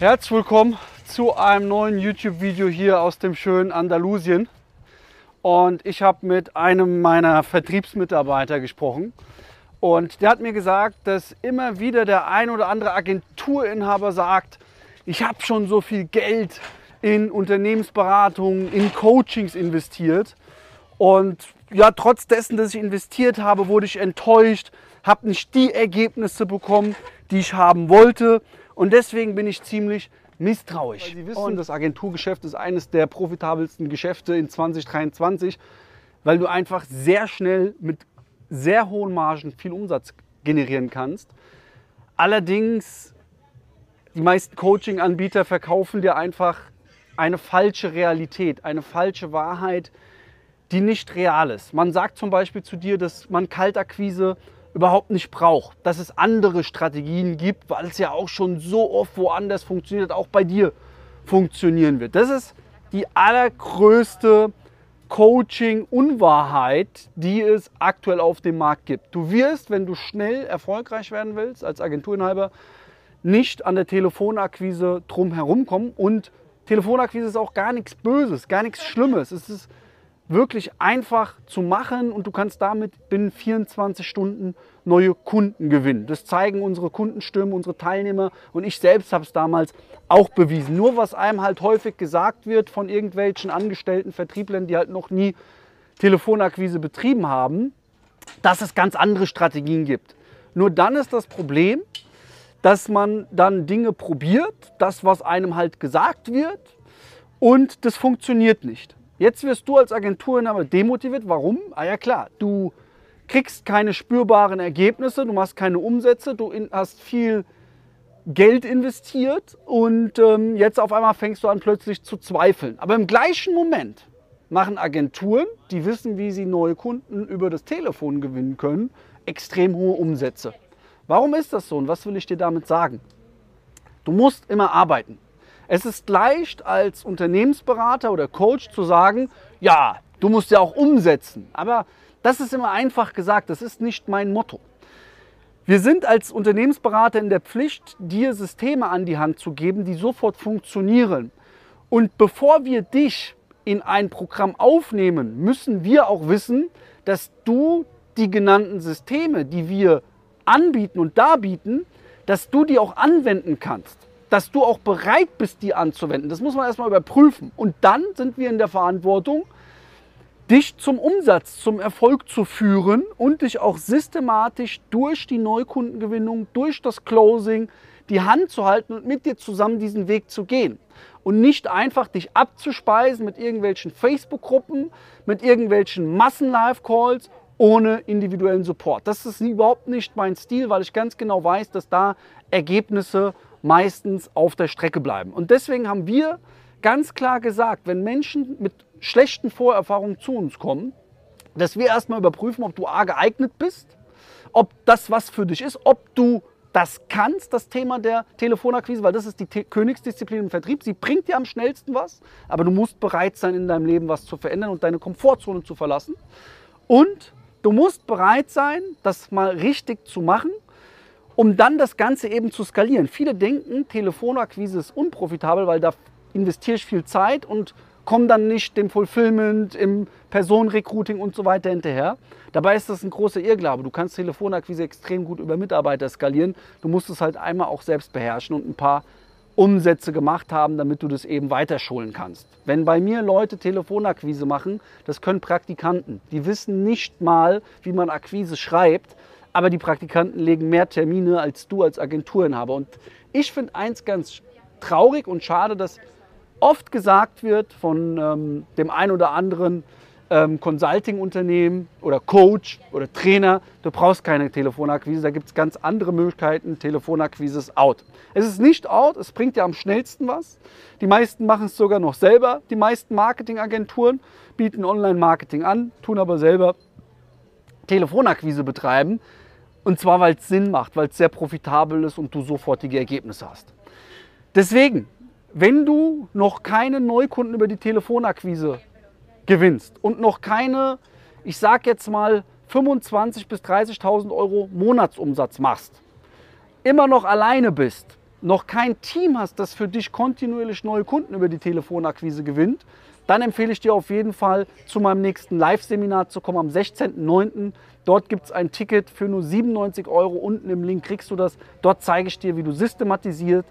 Herzlich willkommen zu einem neuen YouTube-Video hier aus dem schönen Andalusien. Und ich habe mit einem meiner Vertriebsmitarbeiter gesprochen. Und der hat mir gesagt, dass immer wieder der ein oder andere Agenturinhaber sagt, ich habe schon so viel Geld in Unternehmensberatungen, in Coachings investiert. Und ja, trotz dessen, dass ich investiert habe, wurde ich enttäuscht, habe nicht die Ergebnisse bekommen, die ich haben wollte. Und deswegen bin ich ziemlich misstrauisch. Weil Sie wissen, und das Agenturgeschäft ist eines der profitabelsten Geschäfte in 2023, weil du einfach sehr schnell mit sehr hohen Margen viel Umsatz generieren kannst. Allerdings, die meisten Coaching-Anbieter verkaufen dir einfach eine falsche Realität, eine falsche Wahrheit, die nicht real ist. Man sagt zum Beispiel zu dir, dass man Kaltakquise überhaupt nicht braucht, dass es andere Strategien gibt, weil es ja auch schon so oft woanders funktioniert, auch bei dir funktionieren wird. Das ist die allergrößte Coaching-Unwahrheit, die es aktuell auf dem Markt gibt. Du wirst, wenn du schnell erfolgreich werden willst als Agenturinhaber, nicht an der Telefonakquise drum herum kommen. Und Telefonakquise ist auch gar nichts Böses, gar nichts Schlimmes. Es ist wirklich einfach zu machen und du kannst damit binnen 24 Stunden neue Kunden gewinnen. Das zeigen unsere Kundenstürme, unsere Teilnehmer und ich selbst habe es damals auch bewiesen. Nur was einem halt häufig gesagt wird von irgendwelchen Angestellten, Vertrieblern, die halt noch nie Telefonakquise betrieben haben, dass es ganz andere Strategien gibt. Nur dann ist das Problem, dass man dann Dinge probiert, das, was einem halt gesagt wird, und das funktioniert nicht. Jetzt wirst du als Agenturinhaber demotiviert. Warum? Ah ja klar, du kriegst keine spürbaren Ergebnisse, du machst keine Umsätze, du hast viel Geld investiert und ähm, jetzt auf einmal fängst du an plötzlich zu zweifeln. Aber im gleichen Moment machen Agenturen, die wissen, wie sie neue Kunden über das Telefon gewinnen können, extrem hohe Umsätze. Warum ist das so und was will ich dir damit sagen? Du musst immer arbeiten. Es ist leicht als Unternehmensberater oder Coach zu sagen, ja, du musst ja auch umsetzen. Aber das ist immer einfach gesagt, das ist nicht mein Motto. Wir sind als Unternehmensberater in der Pflicht, dir Systeme an die Hand zu geben, die sofort funktionieren. Und bevor wir dich in ein Programm aufnehmen, müssen wir auch wissen, dass du die genannten Systeme, die wir anbieten und darbieten, dass du die auch anwenden kannst dass du auch bereit bist, die anzuwenden. Das muss man erstmal überprüfen. Und dann sind wir in der Verantwortung, dich zum Umsatz, zum Erfolg zu führen und dich auch systematisch durch die Neukundengewinnung, durch das Closing die Hand zu halten und mit dir zusammen diesen Weg zu gehen. Und nicht einfach dich abzuspeisen mit irgendwelchen Facebook-Gruppen, mit irgendwelchen Massen-Live-Calls ohne individuellen Support. Das ist überhaupt nicht mein Stil, weil ich ganz genau weiß, dass da Ergebnisse meistens auf der Strecke bleiben. Und deswegen haben wir ganz klar gesagt, wenn Menschen mit schlechten Vorerfahrungen zu uns kommen, dass wir erstmal überprüfen, ob du A geeignet bist, ob das was für dich ist, ob du das kannst, das Thema der Telefonakquise, weil das ist die Königsdisziplin im Vertrieb. Sie bringt dir am schnellsten was, aber du musst bereit sein, in deinem Leben was zu verändern und deine Komfortzone zu verlassen. Und du musst bereit sein, das mal richtig zu machen um dann das Ganze eben zu skalieren. Viele denken, Telefonakquise ist unprofitabel, weil da investiere ich viel Zeit und komme dann nicht dem Fulfillment, im Personenrecruiting und so weiter hinterher. Dabei ist das ein großer Irrglaube. Du kannst Telefonakquise extrem gut über Mitarbeiter skalieren. Du musst es halt einmal auch selbst beherrschen und ein paar Umsätze gemacht haben, damit du das eben weiterschulen kannst. Wenn bei mir Leute Telefonakquise machen, das können Praktikanten. Die wissen nicht mal, wie man Akquise schreibt, aber die Praktikanten legen mehr Termine als du als Agenturinhaber. Und ich finde eins ganz traurig und schade, dass oft gesagt wird von ähm, dem einen oder anderen ähm, Consulting-Unternehmen oder Coach oder Trainer, du brauchst keine Telefonakquise, da gibt es ganz andere Möglichkeiten, Telefonakquise ist out. Es ist nicht out, es bringt ja am schnellsten was. Die meisten machen es sogar noch selber. Die meisten Marketingagenturen bieten Online-Marketing an, tun aber selber Telefonakquise betreiben. Und zwar, weil es Sinn macht, weil es sehr profitabel ist und du sofortige Ergebnisse hast. Deswegen, wenn du noch keine Neukunden über die Telefonakquise gewinnst und noch keine, ich sag jetzt mal, 25.000 bis 30.000 Euro Monatsumsatz machst, immer noch alleine bist, noch kein Team hast, das für dich kontinuierlich neue Kunden über die Telefonakquise gewinnt, dann empfehle ich dir auf jeden Fall zu meinem nächsten Live-Seminar zu kommen am 16.09. Dort gibt es ein Ticket für nur 97 Euro. Unten im Link kriegst du das. Dort zeige ich dir, wie du systematisiert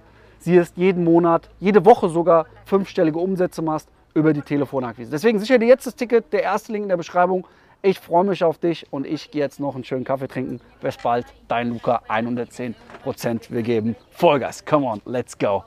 siehst, jeden Monat, jede Woche sogar fünfstellige Umsätze machst über die Telefonakquise. Deswegen sicher dir jetzt das Ticket, der erste Link in der Beschreibung. Ich freue mich auf dich und ich gehe jetzt noch einen schönen Kaffee trinken. Bis bald, dein Luca, 110 Prozent. Wir geben Vollgas. Come on, let's go.